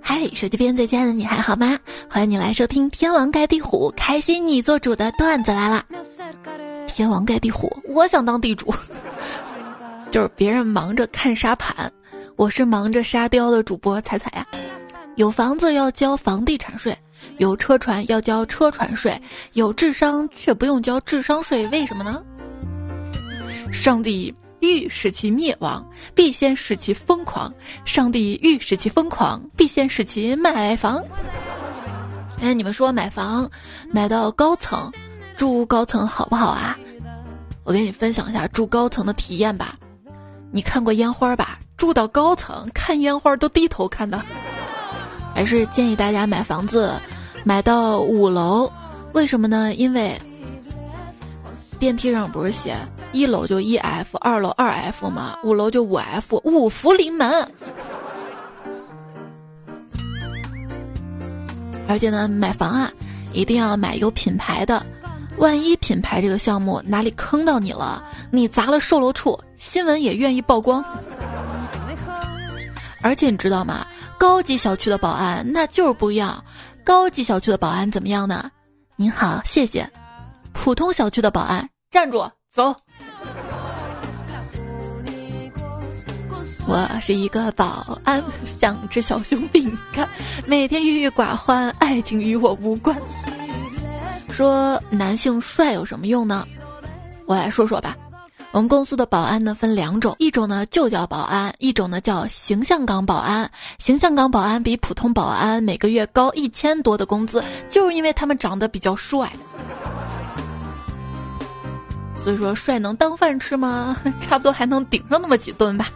嗨，手机边最亲爱的你还好吗？欢迎你来收听《天王盖地虎》，开心你做主的段子来了。天王盖地虎，我想当地主，就是别人忙着看沙盘，我是忙着沙雕的主播彩彩呀。有房子要交房地产税，有车船要交车船税，有智商却不用交智商税，为什么呢？上帝。欲使其灭亡，必先使其疯狂。上帝欲使其疯狂，必先使其买房。哎，你们说买房买到高层，住高层好不好啊？我给你分享一下住高层的体验吧。你看过烟花吧？住到高层看烟花都低头看的。还是建议大家买房子买到五楼，为什么呢？因为电梯上不是写。一楼就一 F，二楼二 F 吗，五楼就五 F，五福临门。而且呢，买房啊，一定要买有品牌的，万一品牌这个项目哪里坑到你了，你砸了售楼处，新闻也愿意曝光。而且你知道吗？高级小区的保安那就是不一样，高级小区的保安怎么样呢？您好，谢谢。普通小区的保安，站住，走。我是一个保安，像只小熊饼干，每天郁郁寡欢，爱情与我无关。说男性帅有什么用呢？我来说说吧。我们公司的保安呢分两种，一种呢就叫保安，一种呢叫形象岗保安。形象岗保安比普通保安每个月高一千多的工资，就是因为他们长得比较帅。所以说，帅能当饭吃吗？差不多还能顶上那么几顿吧。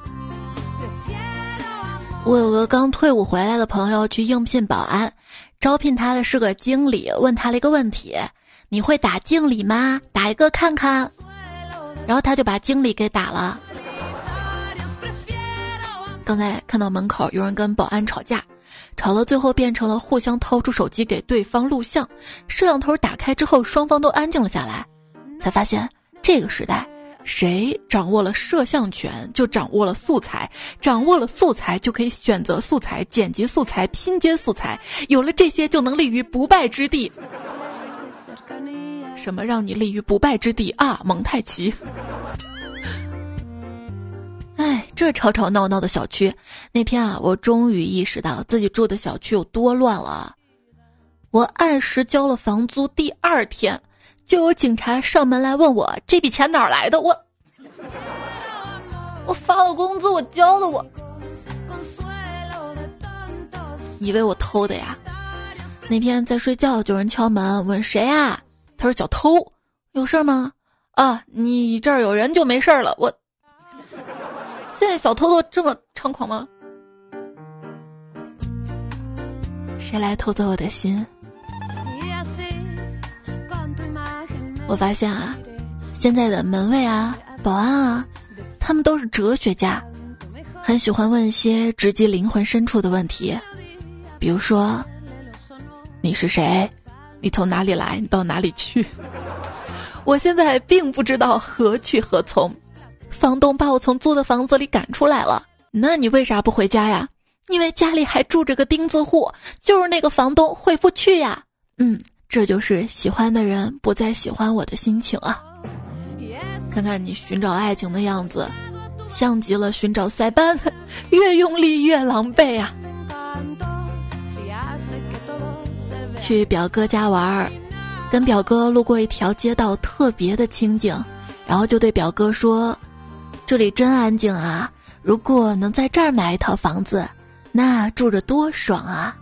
我有个刚退伍回来的朋友去应聘保安，招聘他的是个经理，问他了一个问题：“你会打经理吗？打一个看看。”然后他就把经理给打了。刚才看到门口有人跟保安吵架，吵到最后变成了互相掏出手机给对方录像。摄像头打开之后，双方都安静了下来，才发现这个时代。谁掌握了摄像权，就掌握了素材；掌握了素材，就可以选择素材、剪辑素材、拼接素材。有了这些，就能立于不败之地。什么让你立于不败之地啊？蒙太奇。哎，这吵吵闹闹的小区，那天啊，我终于意识到自己住的小区有多乱了。我按时交了房租，第二天。就有警察上门来问我这笔钱哪儿来的，我我发了工资，我交的，我以为我偷的呀？那天在睡觉，有人敲门问谁啊？他说小偷，有事吗？啊，你这儿有人就没事了。我现在小偷都这么猖狂吗？谁来偷走我的心？我发现啊，现在的门卫啊、保安啊，他们都是哲学家，很喜欢问一些直击灵魂深处的问题，比如说：“你是谁？你从哪里来？你到哪里去？” 我现在并不知道何去何从，房东把我从租的房子里赶出来了。那你为啥不回家呀？因为家里还住着个钉子户，就是那个房东回不去呀。嗯。这就是喜欢的人不再喜欢我的心情啊！看看你寻找爱情的样子，像极了寻找塞班，越用力越狼狈啊！去表哥家玩儿，跟表哥路过一条街道，特别的清静，然后就对表哥说：“这里真安静啊！如果能在这儿买一套房子，那住着多爽啊！”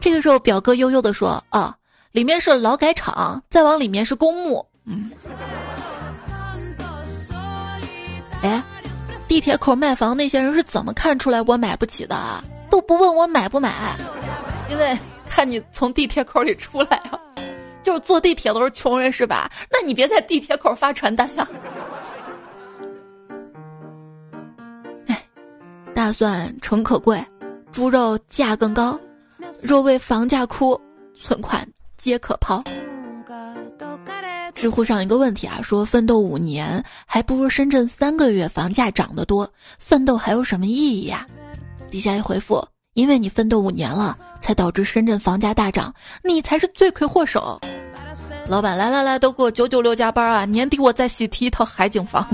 这个时候，表哥悠悠的说：“哦。”里面是劳改场，再往里面是公墓。嗯，哎，地铁口卖房那些人是怎么看出来我买不起的？都不问我买不买，因为看你从地铁口里出来啊，就是坐地铁都是穷人是吧？那你别在地铁口发传单呀。哎，大蒜诚可贵，猪肉价更高，若为房价哭，存款。皆可抛。知乎上一个问题啊，说奋斗五年还不如深圳三个月房价涨得多，奋斗还有什么意义呀？底下一回复，因为你奋斗五年了，才导致深圳房价大涨，你才是罪魁祸首。老板，来来来，都给我九九六加班啊！年底我再喜提一套海景房。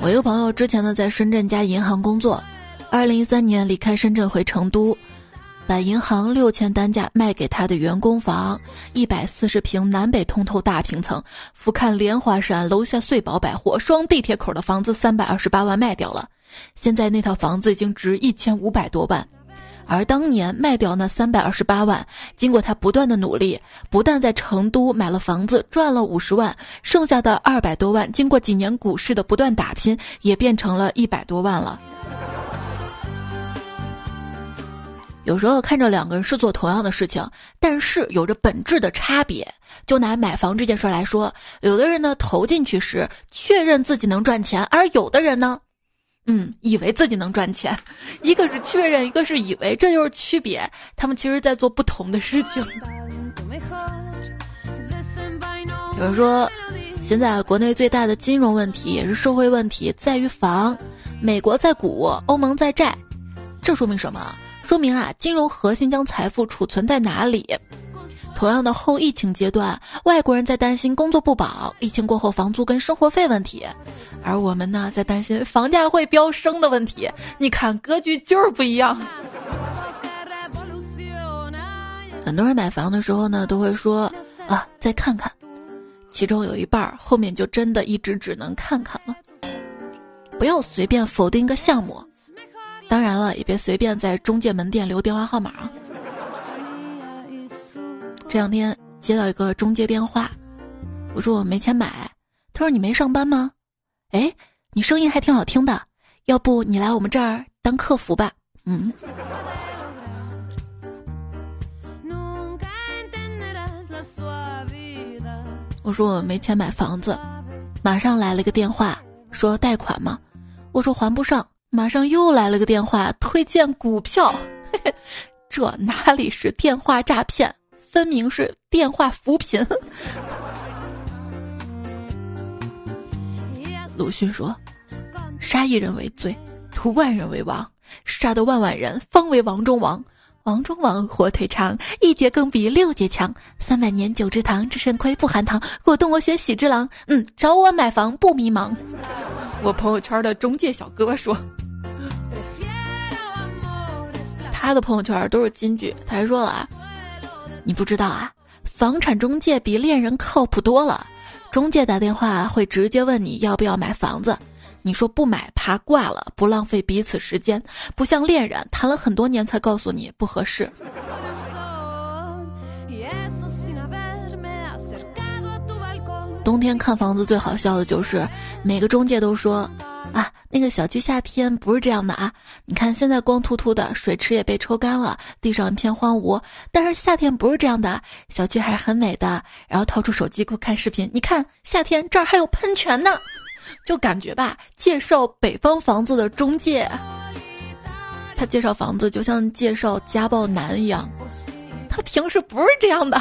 我一个朋友之前呢在深圳家银行工作，二零一三年离开深圳回成都，把银行六千单价卖给他的员工房，一百四十平南北通透大平层，俯瞰莲花山，楼下穗宝百货，双地铁口的房子三百二十八万卖掉了，现在那套房子已经值一千五百多万。而当年卖掉那三百二十八万，经过他不断的努力，不但在成都买了房子赚了五十万，剩下的二百多万，经过几年股市的不断打拼，也变成了一百多万了。有时候看着两个人是做同样的事情，但是有着本质的差别。就拿买房这件事来说，有的人呢投进去时确认自己能赚钱，而有的人呢。嗯，以为自己能赚钱，一个是确认，一个是以为，这就是区别。他们其实在做不同的事情。有人说，现在国内最大的金融问题也是社会问题，在于房。美国在股，欧盟在债，这说明什么？说明啊，金融核心将财富储存在哪里？同样的后疫情阶段，外国人在担心工作不保，疫情过后房租跟生活费问题，而我们呢在担心房价会飙升的问题。你看格局就是不一样。很多人买房的时候呢都会说啊再看看，其中有一半儿后面就真的一直只能看看了。不要随便否定一个项目，当然了也别随便在中介门店留电话号码啊。这两天接到一个中介电话，我说我没钱买，他说你没上班吗？哎，你声音还挺好听的，要不你来我们这儿当客服吧？嗯。我说我没钱买房子，马上来了个电话说贷款吗？我说还不上，马上又来了个电话推荐股票，嘿 嘿这哪里是电话诈骗？分明是电话扶贫。鲁迅说：“杀一人为罪，屠万人为王。杀得万万人，方为王中王。王中王，火腿肠，一节更比六节强。三百年九芝堂，只肾亏不含糖。果冻我选喜之郎。嗯，找我买房不迷茫。”我朋友圈的中介小哥说：“他的朋友圈都是金句。”他还说了啊。你不知道啊，房产中介比恋人靠谱多了。中介打电话会直接问你要不要买房子，你说不买怕挂了，不浪费彼此时间，不像恋人谈了很多年才告诉你不合适。冬天看房子最好笑的就是每个中介都说。啊，那个小区夏天不是这样的啊！你看现在光秃秃的，水池也被抽干了，地上一片荒芜。但是夏天不是这样的，小区还是很美的。然后掏出手机给我看视频，你看夏天这儿还有喷泉呢，就感觉吧，介绍北方房子的中介，他介绍房子就像介绍家暴男一样，他平时不是这样的。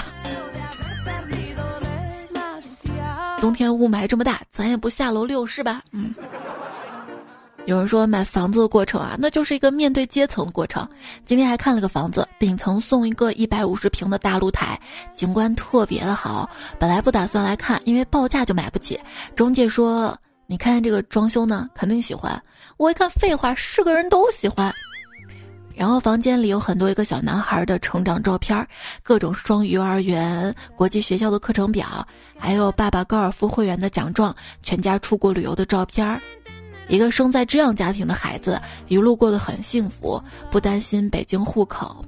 冬天雾霾这么大，咱也不下楼遛是吧？嗯。有人说买房子的过程啊，那就是一个面对阶层的过程。今天还看了个房子，顶层送一个一百五十平的大露台，景观特别的好。本来不打算来看，因为报价就买不起。中介说：“你看看这个装修呢，肯定喜欢。”我一看，废话，是个人都喜欢。然后房间里有很多一个小男孩的成长照片，各种双语幼儿园、国际学校的课程表，还有爸爸高尔夫会员的奖状，全家出国旅游的照片。一个生在这样家庭的孩子，一路过得很幸福，不担心北京户口，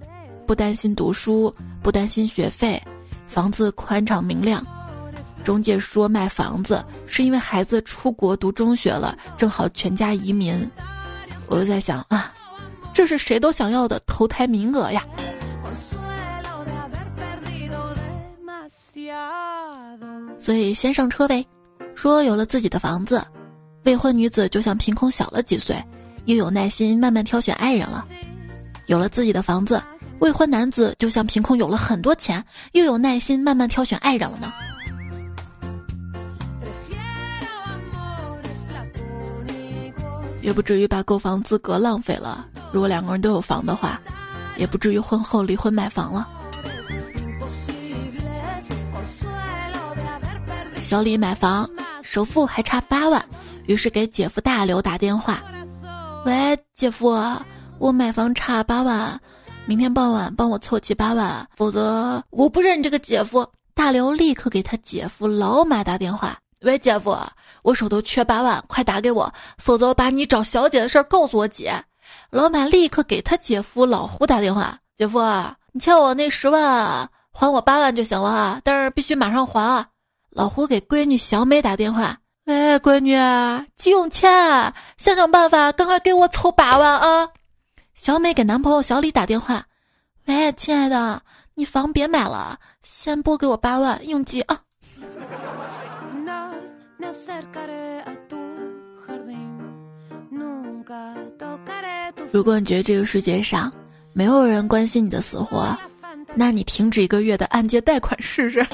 不担心读书，不担心学费，房子宽敞明亮。中介说卖房子是因为孩子出国读中学了，正好全家移民。我就在想啊，这是谁都想要的投胎名额呀！所以先上车呗，说有了自己的房子。未婚女子就像凭空小了几岁，又有耐心慢慢挑选爱人了；有了自己的房子，未婚男子就像凭空有了很多钱，又有耐心慢慢挑选爱人了呢。也不至于把购房资格浪费了。如果两个人都有房的话，也不至于婚后离婚买房了。小李买房，首付还差八万，于是给姐夫大刘打电话：“喂，姐夫，我买房差八万，明天傍晚帮我凑齐八万，否则我不认这个姐夫。”大刘立刻给他姐夫老马打电话：“喂，姐夫，我手头缺八万，快打给我，否则我把你找小姐的事儿告诉我姐。”老马立刻给他姐夫老胡打电话：“姐夫，你欠我那十万，还我八万就行了啊，但是必须马上还啊。”老胡给闺女小美打电话：“哎，闺女，急用钱，想想办法，赶快给我凑八万啊！”小美给男朋友小李打电话：“喂，亲爱的，你房别买了，先拨给我八万，应急啊！”如果你觉得这个世界上没有人关心你的死活，那你停止一个月的按揭贷款试试。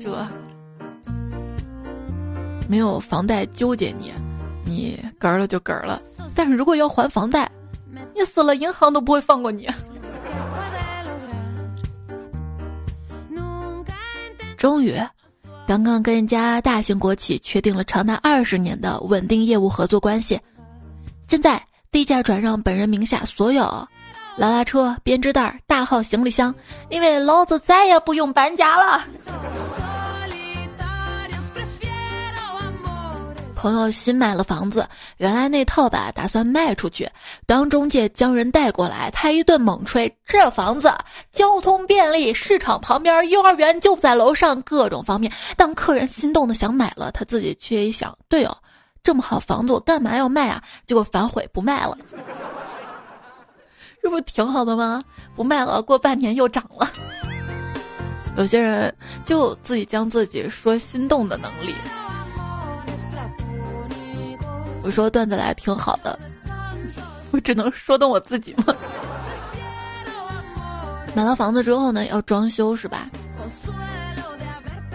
这没有房贷纠结你，你嗝儿了就嗝儿了。但是如果要还房贷，你死了银行都不会放过你。终于，刚刚跟一家大型国企确定了长达二十年的稳定业务合作关系，现在低价转让本人名下所有拉拉车、编织袋、大号行李箱，因为老子再也不用搬家了。朋友新买了房子，原来那套吧打算卖出去，当中介将人带过来，他一顿猛吹，这房子交通便利，市场旁边，幼儿园就在楼上，各种方面。当客人心动的想买了，他自己却一想，对哦，这么好房子，我干嘛要卖啊？结果反悔不卖了，这不挺好的吗？不卖了，过半年又涨了。有些人就自己将自己说心动的能力。我说段子来挺好的，我只能说动我自己吗？买了房子之后呢，要装修是吧？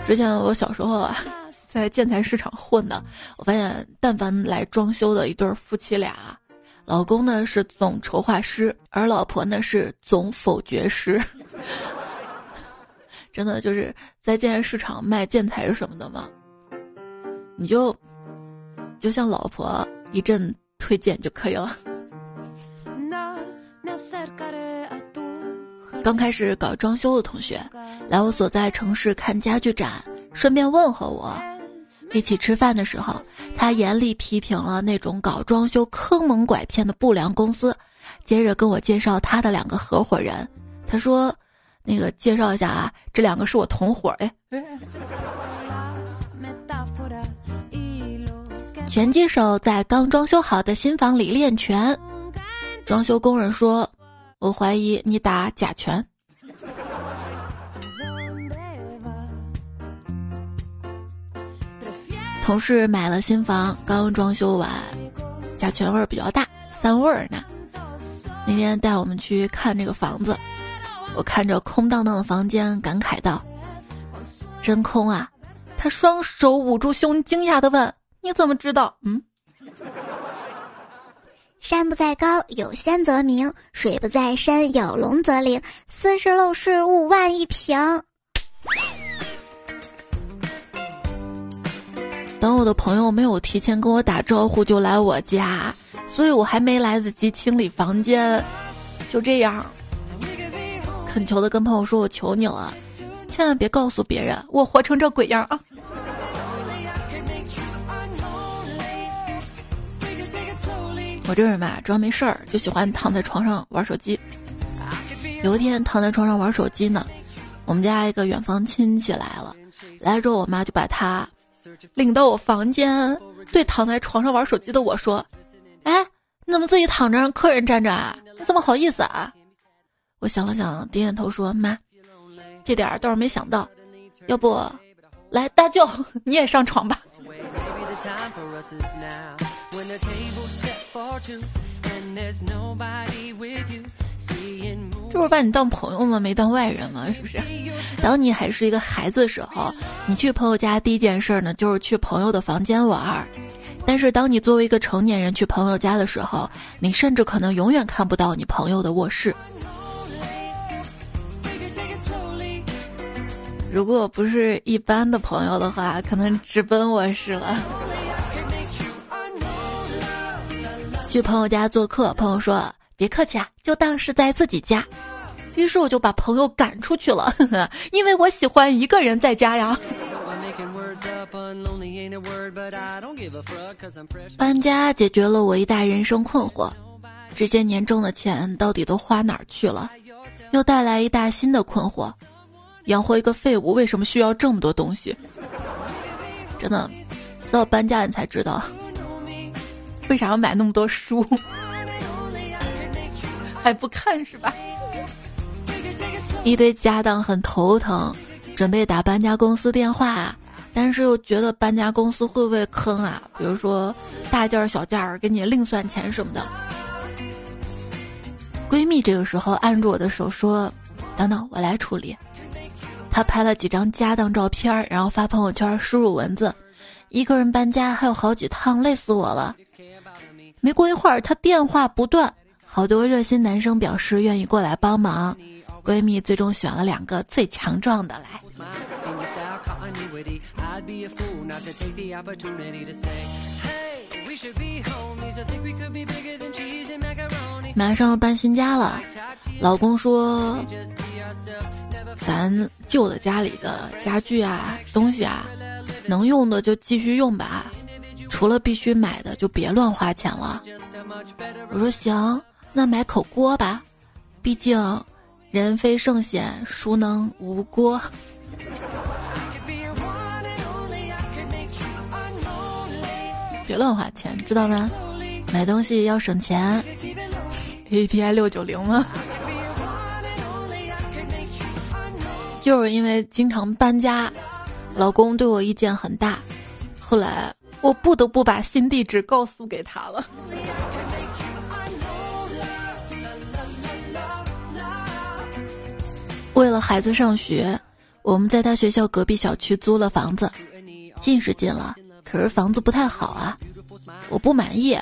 之前我小时候啊，在建材市场混的，我发现但凡来装修的一对夫妻俩，老公呢是总筹划师，而老婆呢是总否决师。真的就是在建材市场卖建材什么的嘛，你就。就像老婆一阵推荐就可以了。刚开始搞装修的同学来我所在城市看家具展，顺便问候我。一起吃饭的时候，他严厉批评了那种搞装修坑蒙拐骗的不良公司，接着跟我介绍他的两个合伙人。他说：“那个介绍一下啊，这两个是我同伙。”哎。拳击手在刚装修好的新房里练拳，装修工人说：“我怀疑你打假拳。” 同事买了新房，刚装修完，甲醛味儿比较大，三味儿呢。那天带我们去看这个房子，我看着空荡荡的房间，感慨道：“真空啊！”他双手捂住胸，惊讶的问。你怎么知道？嗯，山不在高，有仙则名；水不在深，有龙则灵。斯是陋室，五万一平。等我的朋友没有提前跟我打招呼就来我家，所以我还没来得及清理房间，就这样，恳求的跟朋友说：“我求你了，千万别告诉别人我活成这鬼样啊！”我这人吧，只要没事儿就喜欢躺在床上玩手机。有一天躺在床上玩手机呢，我们家一个远房亲戚来了，来了之后我妈就把他领到我房间，对躺在床上玩手机的我说：“哎，你怎么自己躺着让客人站着啊？你怎么好意思啊？”我想了想，点点头说：“妈，这点儿倒是没想到，要不，来大舅你也上床吧。”这不是把你当朋友吗？没当外人吗？是不是？当你还是一个孩子的时候，你去朋友家第一件事呢，就是去朋友的房间玩儿。但是当你作为一个成年人去朋友家的时候，你甚至可能永远看不到你朋友的卧室。如果不是一般的朋友的话，可能直奔卧室了。去朋友家做客，朋友说。别客气啊，就当是在自己家。于是我就把朋友赶出去了，因为我喜欢一个人在家呀。搬家解决了我一大人生困惑，这些年挣的钱到底都花哪儿去了？又带来一大新的困惑：养活一个废物为什么需要这么多东西？真的，直到搬家你才知道，为啥要买那么多书？还不看是吧？一堆家当很头疼，准备打搬家公司电话，但是又觉得搬家公司会不会坑啊？比如说大件儿、小件儿，给你另算钱什么的。闺蜜这个时候按住我的手说：“等等，我来处理。”她拍了几张家当照片，然后发朋友圈，输入文字：“一个人搬家还有好几趟，累死我了。”没过一会儿，她电话不断。好多热心男生表示愿意过来帮忙，闺蜜最终选了两个最强壮的来。马上要搬新家了，老公说：“咱旧的家里的家具啊、东西啊，能用的就继续用吧，除了必须买的就别乱花钱了。”我说行。那买口锅吧，毕竟人非圣贤，孰能无锅？别乱花钱，知道吗？买东西要省钱。A P I 六九零吗？就是因为经常搬家，老公对我意见很大，后来我不得不把新地址告诉给他了。为了孩子上学，我们在他学校隔壁小区租了房子，近是近了，可是房子不太好啊，我不满意。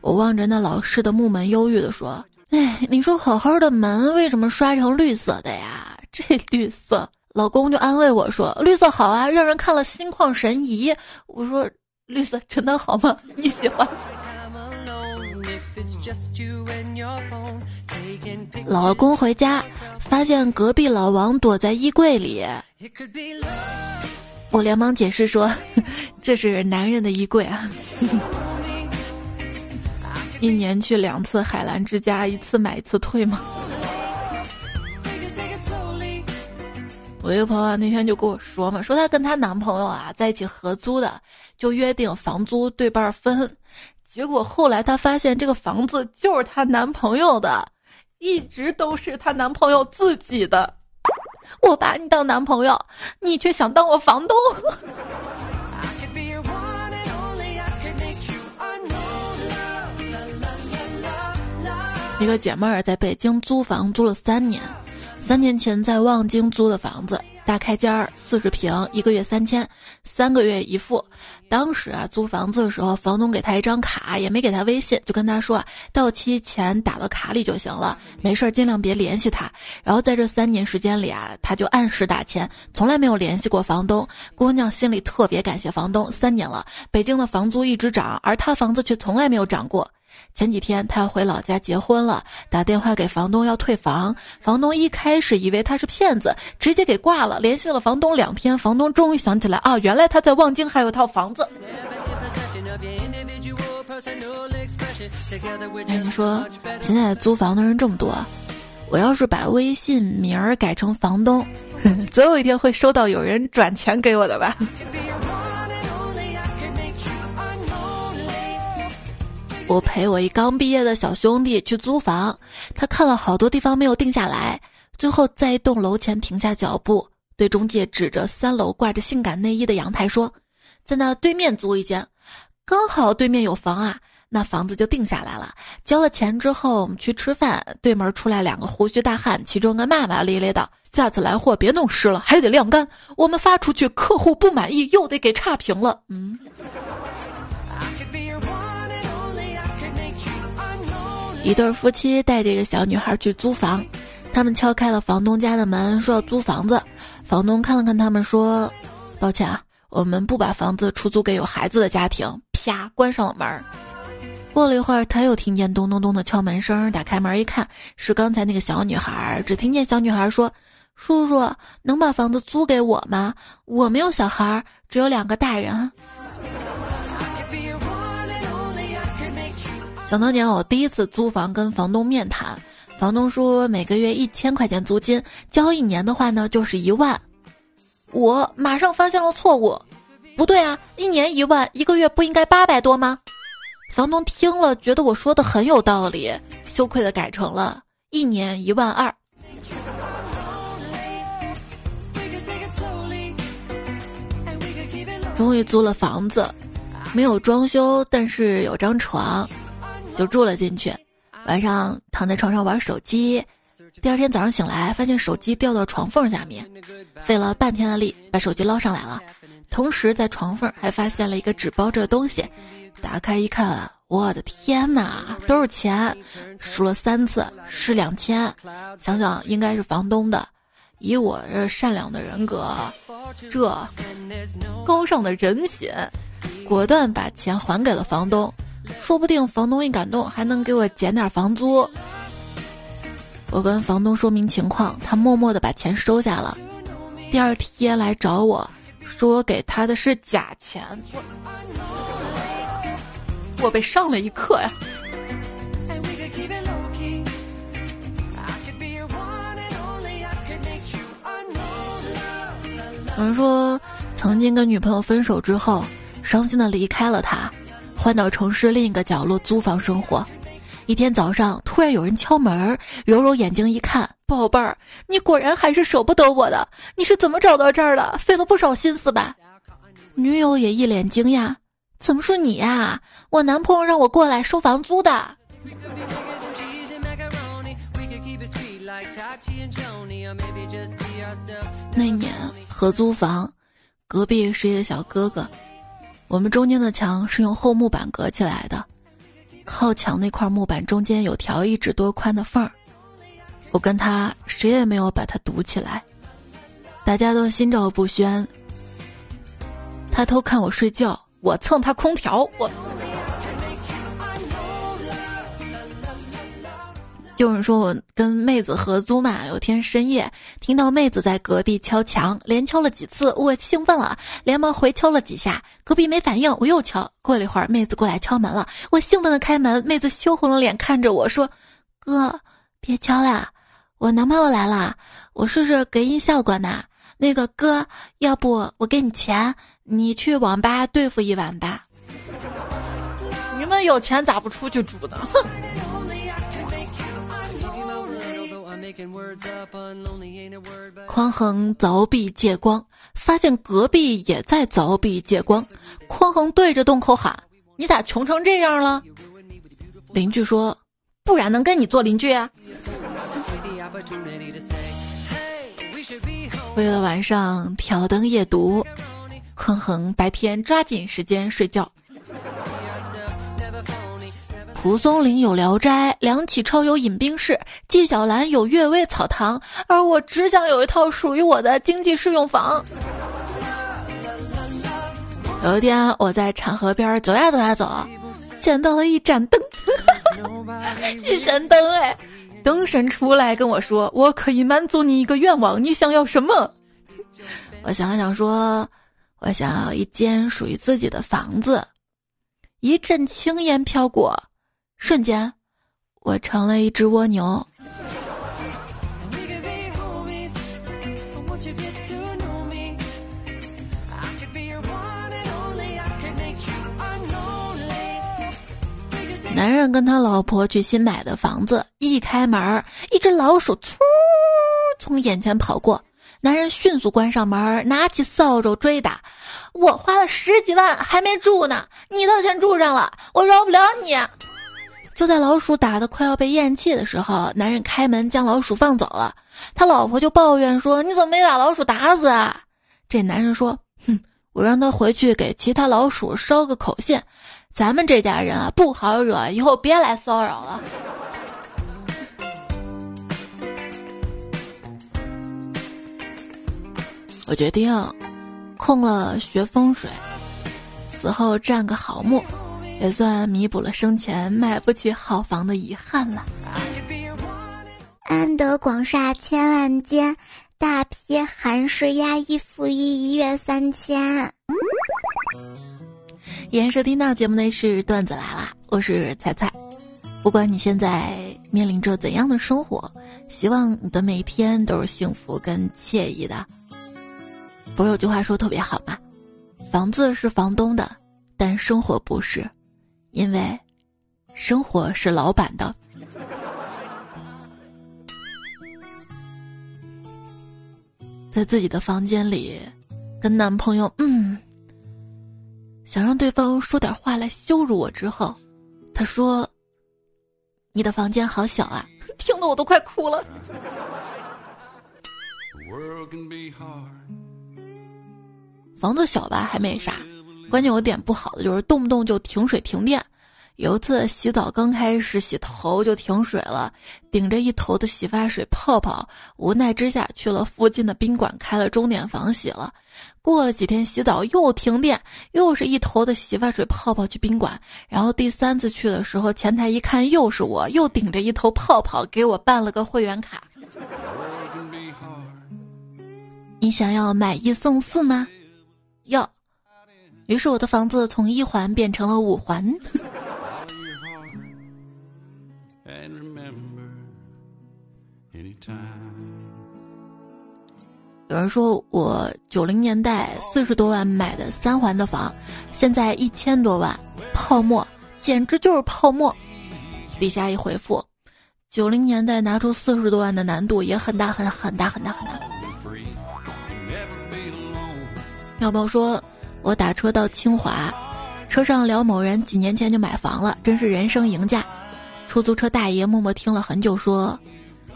我望着那老式的木门，忧郁的说：“哎，你说好好的门，为什么刷成绿色的呀？这绿色。”老公就安慰我说：“绿色好啊，让人看了心旷神怡。”我说：“绿色真的好吗？你喜欢？”老公回家，发现隔壁老王躲在衣柜里。我连忙解释说：“ 这是男人的衣柜啊。”一年去两次海澜之家，一次买一次退吗？我一个朋友那天就跟我说嘛，说她跟她男朋友啊在一起合租的，就约定房租对半分。结果后来她发现这个房子就是她男朋友的。一直都是她男朋友自己的，我把你当男朋友，你却想当我房东。一个姐妹儿在北京租房租了三年，三年前在望京租的房子。大开间儿，四十平，一个月三千，三个月一付。当时啊，租房子的时候，房东给他一张卡，也没给他微信，就跟他说啊，到期前打到卡里就行了，没事儿尽量别联系他。然后在这三年时间里啊，他就按时打钱，从来没有联系过房东。姑娘心里特别感谢房东，三年了，北京的房租一直涨，而他房子却从来没有涨过。前几天他要回老家结婚了，打电话给房东要退房。房东一开始以为他是骗子，直接给挂了。联系了房东两天，房东终于想起来啊，原来他在望京还有套房子。哎，你说现在租房的人这么多，我要是把微信名儿改成房东，总有一天会收到有人转钱给我的吧。我陪我一刚毕业的小兄弟去租房，他看了好多地方没有定下来，最后在一栋楼前停下脚步，对中介指着三楼挂着性感内衣的阳台说：“在那对面租一间。”刚好对面有房啊，那房子就定下来了。交了钱之后，我们去吃饭，对门出来两个胡须大汉，其中一个骂骂咧咧的：“下次来货别弄湿了，还得晾干。我们发出去，客户不满意，又得给差评了。”嗯。一对夫妻带着一个小女孩去租房，他们敲开了房东家的门，说要租房子。房东看了看他们，说：“抱歉啊，我们不把房子出租给有孩子的家庭。”啪，关上了门。过了一会儿，他又听见咚咚咚的敲门声，打开门一看，是刚才那个小女孩。只听见小女孩说：“叔叔，能把房子租给我吗？我没有小孩，只有两个大人。”想当年我第一次租房跟房东面谈，房东说每个月一千块钱租金，交一年的话呢就是一万。我马上发现了错误，不对啊，一年一万，一个月不应该八百多吗？房东听了觉得我说的很有道理，羞愧的改成了一年一万二。终于租了房子，没有装修，但是有张床。就住了进去，晚上躺在床上玩手机，第二天早上醒来，发现手机掉到床缝下面，费了半天的力把手机捞上来了，同时在床缝还发现了一个纸包着的东西，打开一看，我的天哪，都是钱，数了三次是两千，想想应该是房东的，以我这善良的人格，这高尚的人品，果断把钱还给了房东。说不定房东一感动，还能给我减点房租。我跟房东说明情况，他默默的把钱收下了。第二天来找我，说给他的是假钱。我被上了一课呀。有人说，曾经跟女朋友分手之后，伤心的离开了他。换到城市另一个角落租房生活，一天早上突然有人敲门，揉揉眼睛一看，宝贝儿，你果然还是舍不得我的，你是怎么找到这儿的？费了不少心思吧？女友也一脸惊讶，怎么是你呀？我男朋友让我过来收房租的。那年合租房，隔壁是一个小哥哥。我们中间的墙是用厚木板隔起来的，靠墙那块木板中间有条一指多宽的缝儿，我跟他谁也没有把它堵起来，大家都心照不宣。他偷看我睡觉，我蹭他空调，我。有人说我跟妹子合租嘛，有天深夜听到妹子在隔壁敲墙，连敲了几次，我兴奋了，连忙回敲了几下，隔壁没反应，我又敲。过了一会儿，妹子过来敲门了，我兴奋的开门，妹子羞红了脸看着我说：“哥，别敲了，我男朋友来了，我试试隔音效果呢。那个哥，要不我给你钱，你去网吧对付一晚吧。你们有钱咋不出去住呢？哼。”匡衡凿壁借光，发现隔壁也在凿壁借光。匡衡对着洞口喊：“你咋穷成这样了？”邻居说：“不然能跟你做邻居啊？”为了晚上挑灯夜读，匡衡白天抓紧时间睡觉。蒲松龄有《聊斋》，梁启超有饮冰室，纪晓岚有阅微草堂，而我只想有一套属于我的经济适用房。有一天，我在产河边走呀走呀走，捡到了一盏灯，是神灯哎！灯神出来跟我说：“我可以满足你一个愿望，你想要什么？”我想了想说：“我想要一间属于自己的房子。”一阵青烟飘过。瞬间，我成了一只蜗牛。男人跟他老婆去新买的房子，一开门，一只老鼠“嗖”从眼前跑过，男人迅速关上门，拿起扫帚追打。我花了十几万还没住呢，你倒先住上了，我饶不了你。就在老鼠打的快要被咽气的时候，男人开门将老鼠放走了。他老婆就抱怨说：“你怎么没把老鼠打死啊？”这男人说：“哼，我让他回去给其他老鼠捎个口信，咱们这家人啊不好惹，以后别来骚扰了。”我决定空了学风水，死后占个好墓，也算弥补了生前买不起好房的遗憾了。安得广厦千万间，大批寒士压一负一，一月三千。延收听到节目内是段子来啦，我是彩彩。不管你现在面临着怎样的生活，希望你的每一天都是幸福跟惬意的。不是有句话说特别好吗？房子是房东的，但生活不是，因为生活是老板的。在自己的房间里，跟男朋友嗯，想让对方说点话来羞辱我之后，他说：“你的房间好小啊！” 听得我都快哭了。房子小吧还没啥，关键有点不好的就是动不动就停水停电。有一次洗澡刚开始洗头就停水了，顶着一头的洗发水泡泡，无奈之下去了附近的宾馆开了钟点房洗了。过了几天洗澡又停电，又是一头的洗发水泡泡去宾馆。然后第三次去的时候，前台一看又是我，又顶着一头泡泡给我办了个会员卡。你想要买一送四吗？要，于是我的房子从一环变成了五环。有人说我九零年代四十多万买的三环的房，现在一千多万，泡沫，简直就是泡沫。底下一回复，九零年代拿出四十多万的难度也很大很很大很大很大。要不说，我打车到清华，车上聊某人几年前就买房了，真是人生赢家。出租车大爷默默听了很久，说：“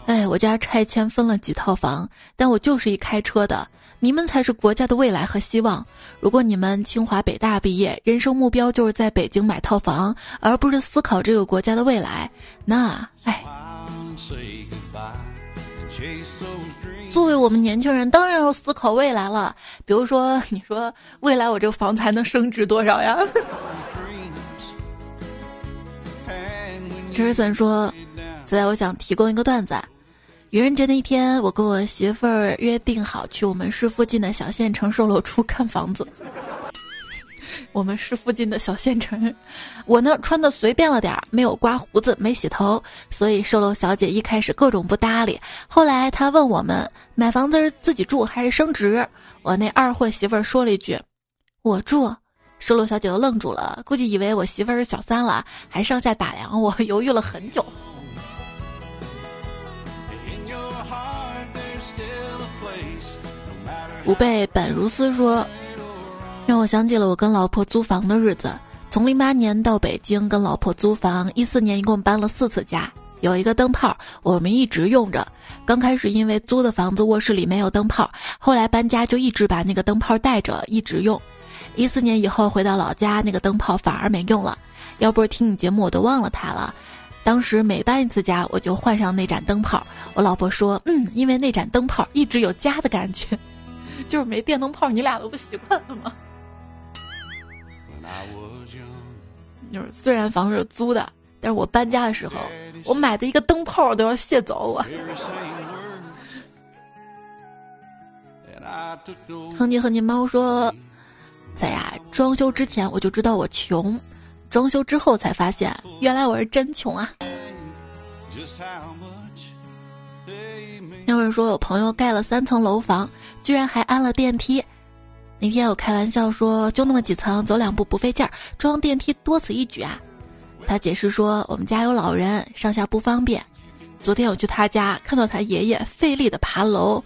哎，我家拆迁分了几套房，但我就是一开车的。你们才是国家的未来和希望。如果你们清华北大毕业，人生目标就是在北京买套房，而不是思考这个国家的未来，那，哎。”作为我们年轻人，当然要思考未来了。比如说，你说未来我这个房子还能升值多少呀？陈瑞森说：“在我想提供一个段子。愚人节那一天，我跟我媳妇儿约定好去我们市附近的小县城售楼处看房子。” 我们市附近的小县城，我呢穿的随便了点儿，没有刮胡子，没洗头，所以售楼小姐一开始各种不搭理。后来她问我们买房子是自己住还是升值，我那二货媳妇儿说了一句：“我住。”售楼小姐都愣住了，估计以为我媳妇儿是小三了，还上下打量我，犹豫了很久。吾辈本如斯说。让我想起了我跟老婆租房的日子。从零八年到北京跟老婆租房，一四年一共搬了四次家。有一个灯泡，我们一直用着。刚开始因为租的房子卧室里没有灯泡，后来搬家就一直把那个灯泡带着一直用。一四年以后回到老家，那个灯泡反而没用了。要不是听你节目，我都忘了它了。当时每搬一次家，我就换上那盏灯泡。我老婆说：“嗯，因为那盏灯泡一直有家的感觉，就是没电灯泡，你俩都不习惯了吗？”那我就就是虽然房是租的，但是我搬家的时候，我买的一个灯泡都要卸走我。哼你哼你猫说，在呀装修之前我就知道我穷，装修之后才发现原来我是真穷啊。有人说有朋友盖了三层楼房，居然还安了电梯。那天我开玩笑说，就那么几层，走两步不费劲儿，装电梯多此一举啊。他解释说，我们家有老人，上下不方便。昨天我去他家，看到他爷爷费力的爬楼，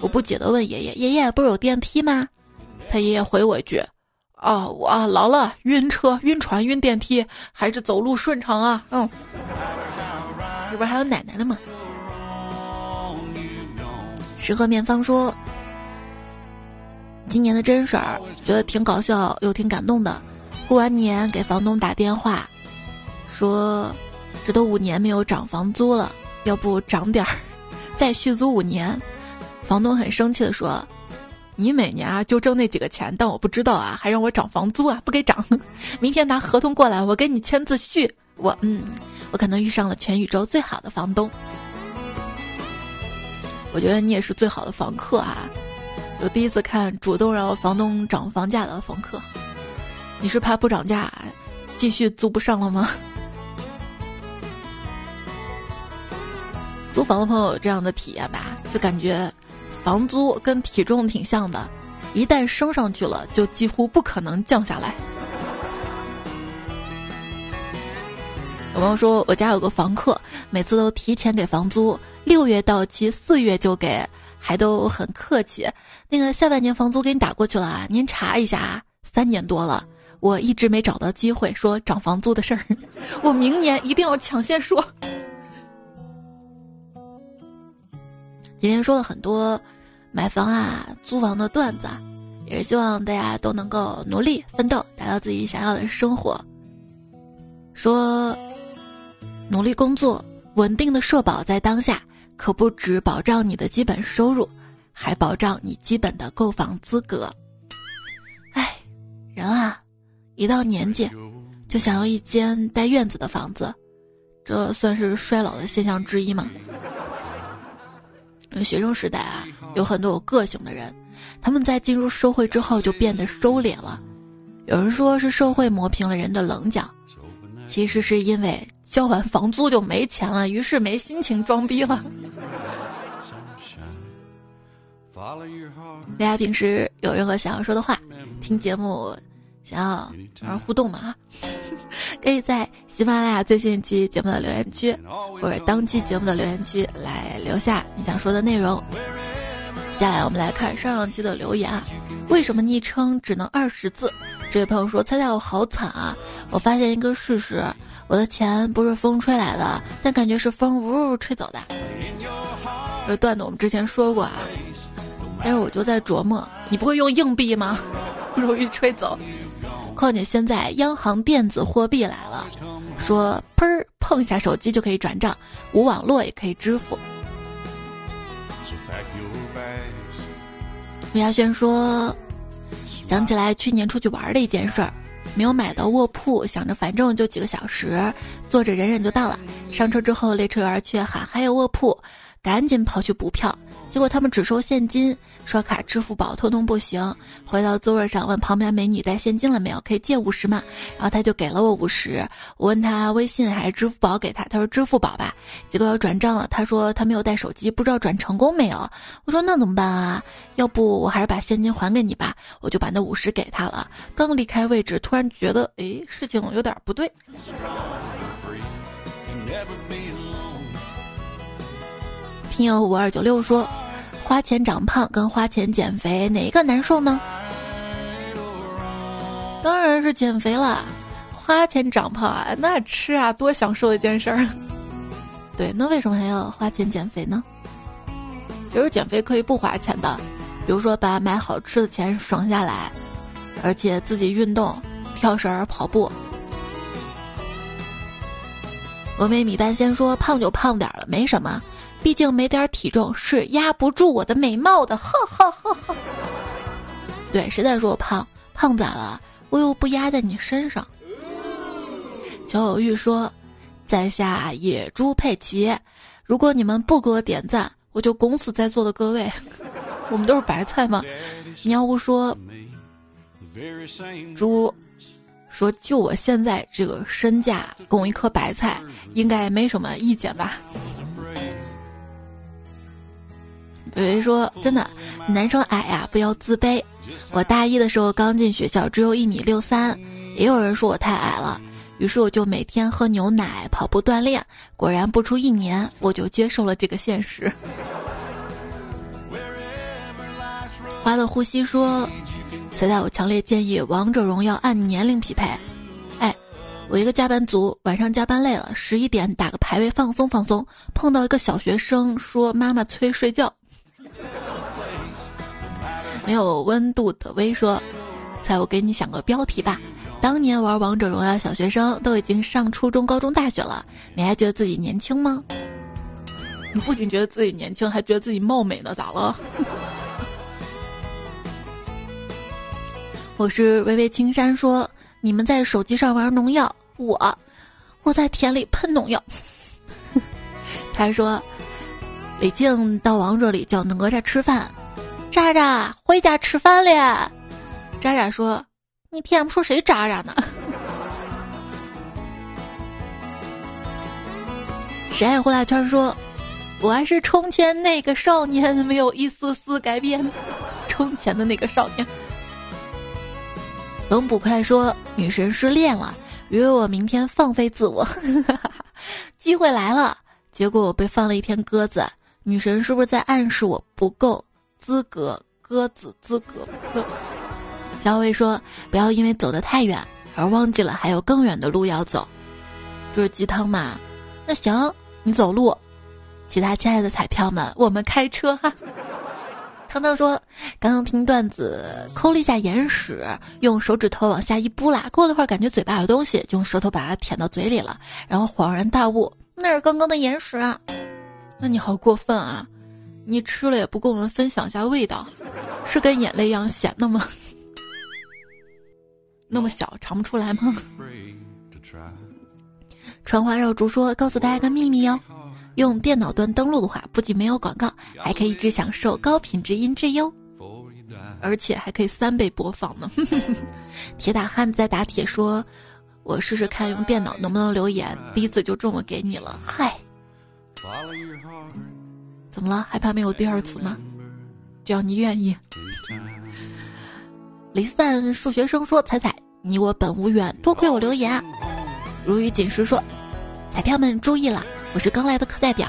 我不解的问爷爷：“爷爷，不是有电梯吗？”他爷爷回我一句：“哦，我老了，晕车、晕船、晕电梯，还是走路顺畅啊。”嗯，这不是还有奶奶的吗？石河面方说：“今年的真事儿，觉得挺搞笑又挺感动的。过完年给房东打电话，说这都五年没有涨房租了，要不涨点儿，再续租五年。”房东很生气的说：“你每年啊就挣那几个钱，但我不知道啊，还让我涨房租啊，不给涨。明天拿合同过来，我给你签字续。我嗯，我可能遇上了全宇宙最好的房东。我觉得你也是最好的房客啊！我第一次看主动让房东涨房价的房客，你是怕不涨价，继续租不上了吗？租房的朋友有这样的体验吧？就感觉。”房租跟体重挺像的，一旦升上去了，就几乎不可能降下来。有朋友说，我家有个房客，每次都提前给房租，六月到期，四月就给，还都很客气。那个下半年房租给你打过去了啊，您查一下啊。三年多了，我一直没找到机会说涨房租的事儿，我明年一定要抢先说。今天说了很多。买房啊，租房的段子，也是希望大家都能够努力奋斗，达到自己想要的生活。说，努力工作，稳定的社保在当下，可不止保障你的基本收入，还保障你基本的购房资格。哎，人啊，一到年纪，就想要一间带院子的房子，这算是衰老的现象之一吗？学生时代啊，有很多有个性的人，他们在进入社会之后就变得收敛了。有人说是社会磨平了人的棱角，其实是因为交完房租就没钱了，于是没心情装逼了。大家平时有任何想要说的话，听节目。想要玩互动嘛？可以在喜马拉雅最新一期节目的留言区，或者当期节目的留言区来留下你想说的内容。接下来我们来看上上期的留言啊，为什么昵称只能二十字？这位朋友说：“猜猜我好惨啊！我发现一个事实，我的钱不是风吹来的，但感觉是风呜呜吹走的。”这段子我们之前说过啊，但是我就在琢磨，你不会用硬币吗？不 容易吹走。况且现在央行电子货币来了，说砰碰一下手机就可以转账，无网络也可以支付。吴亚轩说，想起来去年出去玩的一件事儿，没有买到卧铺，想着反正就几个小时，坐着忍忍就到了。上车之后，列车员却喊还有卧铺，赶紧跑去补票。结果他们只收现金，刷卡、支付宝通通不行。回到座位上问旁边美女带现金了没有，可以借五十吗？然后他就给了我五十。我问他微信还是支付宝给他，他说支付宝吧。结果要转账了，他说他没有带手机，不知道转成功没有。我说那怎么办啊？要不我还是把现金还给你吧。我就把那五十给他了。刚离开位置，突然觉得哎，事情有点不对。听友五二九六说。花钱长胖跟花钱减肥哪一个难受呢？当然是减肥了。花钱长胖啊，那吃啊多享受一件事儿。对，那为什么还要花钱减肥呢？其实减肥可以不花钱的，比如说把买好吃的钱省下来，而且自己运动，跳绳、跑步。峨眉米半仙说：“胖就胖点了，没什么。”毕竟没点体重是压不住我的美貌的，哈哈哈哈。对，谁在说我胖？胖咋了？我又不压在你身上。小有玉说：“在下野猪佩奇，如果你们不给我点赞，我就拱死在座的各位。我们都是白菜吗？”喵呜说：“猪说，就我现在这个身价，拱一颗白菜应该没什么意见吧。”有人说：“真的，男生矮呀，不要自卑。我大一的时候刚进学校，只有一米六三，也有人说我太矮了。于是我就每天喝牛奶、跑步锻炼。果然不出一年，我就接受了这个现实。”花的呼吸说：“现在我强烈建议王者荣耀按年龄匹配。”哎，我一个加班族，晚上加班累了，十一点打个排位放松放松，碰到一个小学生说：“妈妈催睡觉。”没有温度的微说：“猜我给你想个标题吧。”当年玩王者荣耀小学生都已经上初中、高中、大学了，你还觉得自己年轻吗？你不仅觉得自己年轻，还觉得自己貌美呢？咋了？我是微微青山说，你们在手机上玩农药，我我在田里喷农药。他说，李靖到王者里叫哪吒吃饭，渣渣回家吃饭了。渣渣说。你听不说谁渣渣呢？谁爱呼啦圈说：“我还是从前那个少年，没有一丝丝改变。”从前的那个少年。龙捕快说：“女神失恋了，约我明天放飞自我。”机会来了，结果我被放了一天鸽子。女神是不是在暗示我不够资格？鸽子资格不够。小薇说：“不要因为走得太远而忘记了还有更远的路要走。”就是鸡汤嘛？那行，你走路，其他亲爱的彩票们，我们开车哈。糖糖说：“刚刚听段子，抠了一下眼屎，用手指头往下一拨拉，过了会儿感觉嘴巴有东西，就用舌头把它舔到嘴里了，然后恍然大悟，那是刚刚的眼屎啊！那你好过分啊！你吃了也不跟我们分享一下味道，是跟眼泪一样咸的吗？” 那么小尝不出来吗？传花绕竹说：“告诉大家个秘密哦，用电脑端登录的话，不仅没有广告，还可以一直享受高品质音质哟，而且还可以三倍播放呢。”铁打汉在打铁说：“我试试看用电脑能不能留言，第一次就这么给你了。”嗨，怎么了？害怕没有第二次吗？只要你愿意。离散数学生说：“彩彩，你我本无缘，多亏我留言。”如雨锦时说：“彩票们注意了，我是刚来的课代表，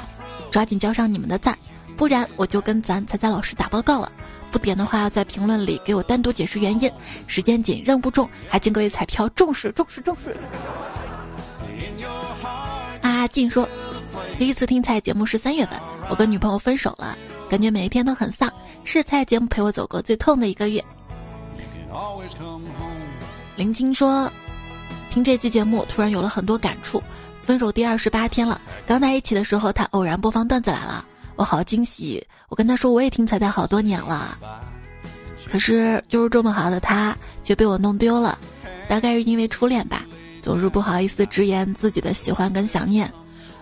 抓紧交上你们的赞，不然我就跟咱彩彩老师打报告了。不点的话，在评论里给我单独解释原因。时间紧，任务重，还请各位彩票重视重视重视。”阿静说：“第一次听彩节目是三月份，我跟女朋友分手了，感觉每一天都很丧，是菜节目陪我走过最痛的一个月。”林青说：“听这期节目，突然有了很多感触。分手第二十八天了，刚在一起的时候，他偶然播放段子来了，我好惊喜。我跟他说我也听彩彩好多年了，可是就是这么好的他却被我弄丢了，大概是因为初恋吧，总是不好意思直言自己的喜欢跟想念。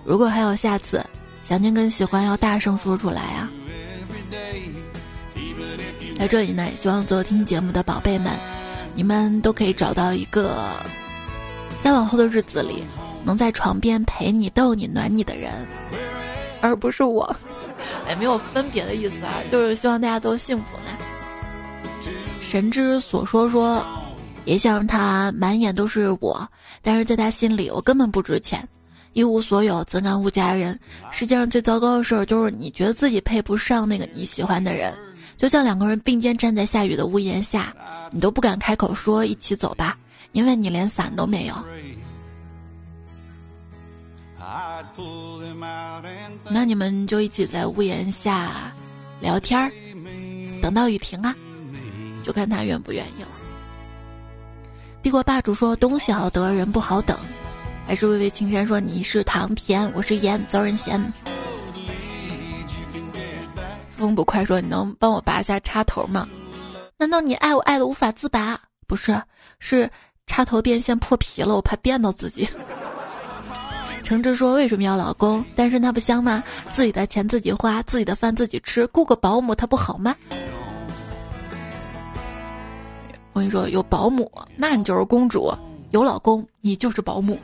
如果还有下次，想念跟喜欢要大声说出来啊！在这里呢，也希望所有听节目的宝贝们。”你们都可以找到一个，在往后的日子里，能在床边陪你、逗你、暖你的人，而不是我。也 没有分别的意思啊，就是希望大家都幸福呢。神之所说说，也想他满眼都是我，但是在他心里，我根本不值钱，一无所有，怎敢误佳人？世界上最糟糕的事儿，就是你觉得自己配不上那个你喜欢的人。就像两个人并肩站在下雨的屋檐下，你都不敢开口说一起走吧，因为你连伞都没有。那你们就一起在屋檐下聊天儿，等到雨停啊，就看他愿不愿意了。帝国霸主说：“东西好得，人不好等。”还是微微青山说：“你是糖甜，我是盐，遭人嫌。”风不快说：“你能帮我拔下插头吗？难道你爱我爱的无法自拔？不是，是插头电线破皮了，我怕电到自己。”橙汁说：“为什么要老公？单身他不香吗？自己的钱自己花，自己的饭自己吃，雇个保姆他不好吗？”我跟你说，有保姆那你就是公主；有老公你就是保姆。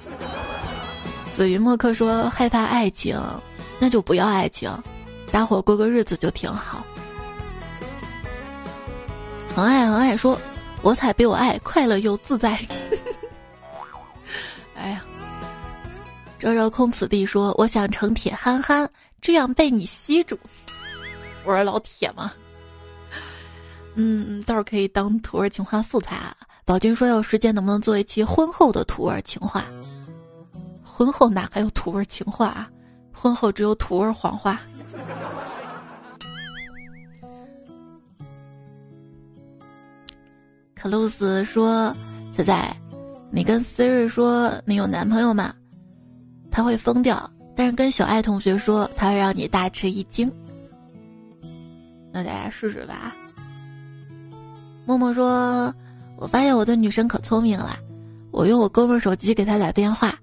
紫云墨客说：“害怕爱情，那就不要爱情。”大伙过个日子就挺好。很爱很爱说，我才比我爱快乐又自在。哎呀，周周空此地说，我想成铁憨憨，这样被你吸住。我是老铁吗？嗯，倒是可以当土味情话素材啊。宝君说有时间能不能做一期婚后的土味情话？婚后哪还有土味情话啊？婚后只有土味谎话。克鲁斯说：“仔仔，你跟 Siri 说你有男朋友吗？他会疯掉。但是跟小爱同学说，他会让你大吃一惊。那大家试试吧。”默默说：“我发现我的女生可聪明了，我用我哥们手机给她打电话，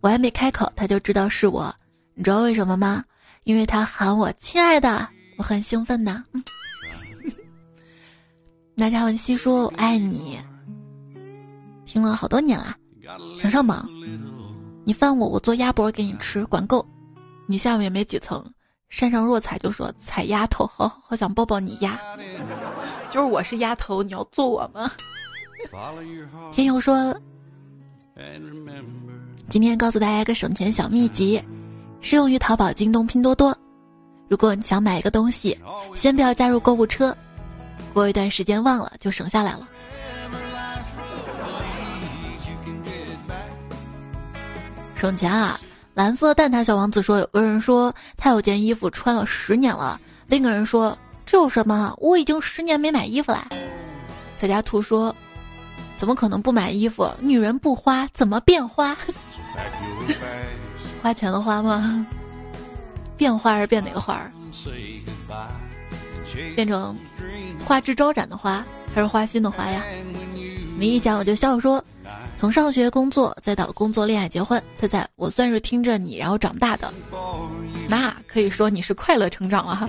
我还没开口，她就知道是我。你知道为什么吗？因为她喊我亲爱的，我很兴奋的。”那查文熙说：“我爱你。”听了好多年了，想上榜，你翻我，我做鸭脖给你吃，管够。你下面没几层，山上若彩就说：“踩丫头，好好想抱抱你丫。”就是我是丫头，你要做我吗？天佑说：“今天告诉大家一个省钱小秘籍，适用于淘宝、京东、拼多多。如果你想买一个东西，先不要加入购物车。”过一段时间忘了就省下来了。省钱啊！蓝色蛋挞小王子说：“有个人说他有件衣服穿了十年了，另一个人说这有什么？我已经十年没买衣服了。”在家图说：“怎么可能不买衣服？女人不花怎么变花？花钱的花吗？变花是变哪个花儿？变成？”花枝招展的花，还是花心的花呀？你一讲我就笑说，从上学、工作，再到工作、恋爱、结婚，猜猜我算是听着你然后长大的，那可以说你是快乐成长了哈。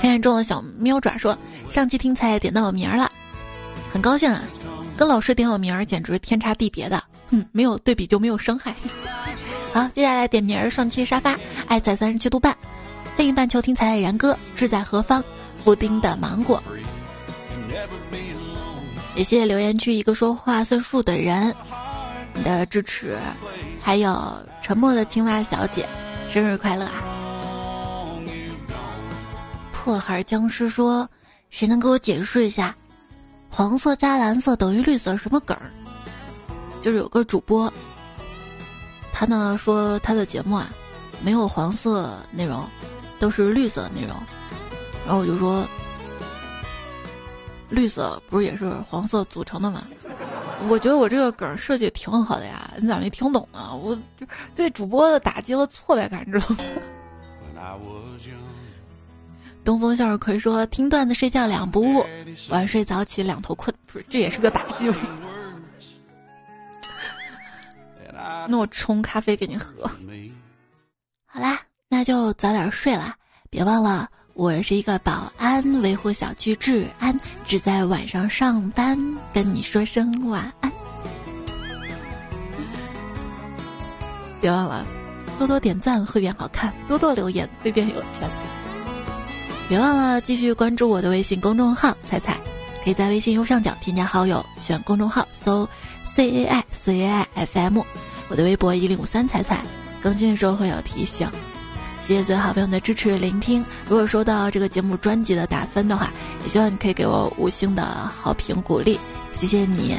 黑暗中的小喵爪说，上期听才点到我名儿了，很高兴啊，跟老师点我名儿简直天差地别的，哼，没有对比就没有伤害。好，接下来点名儿，上期沙发，爱在三十七度半。另一半求听才然哥志在何方？布丁的芒果，也谢谢留言区一个说话算数的人，你的支持，还有沉默的青蛙小姐，生日快乐啊！破孩僵尸说，谁能给我解释一下，黄色加蓝色等于绿色什么梗儿？就是有个主播，他呢说他的节目啊，没有黄色内容。都是绿色的内容，然后我就说，绿色不是也是黄色组成的吗？我觉得我这个梗设计挺好的呀，你咋没听懂呢？我就对主播的打击和挫败感，知道吗？东风向日葵说：“听段子睡觉两不误，晚睡早起两头困。”不是，这也是个打击吗？那我冲咖啡给你喝。好啦。那就早点睡啦，别忘了我是一个保安，维护小区治安，只在晚上上班，跟你说声晚安。别忘了多多点赞会变好看，多多留言会变有钱。别忘了继续关注我的微信公众号“彩彩”，可以在微信右上角添加好友，选公众号搜 “c a i c a i f m”，我的微博一零五三彩彩，更新的时候会有提醒。谢谢所有好朋友的支持聆听。如果收到这个节目专辑的打分的话，也希望你可以给我五星的好评鼓励。谢谢你。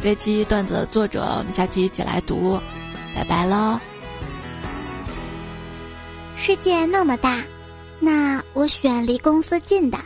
这期段子的作者，我们下期一起来读。拜拜喽。世界那么大，那我选离公司近的。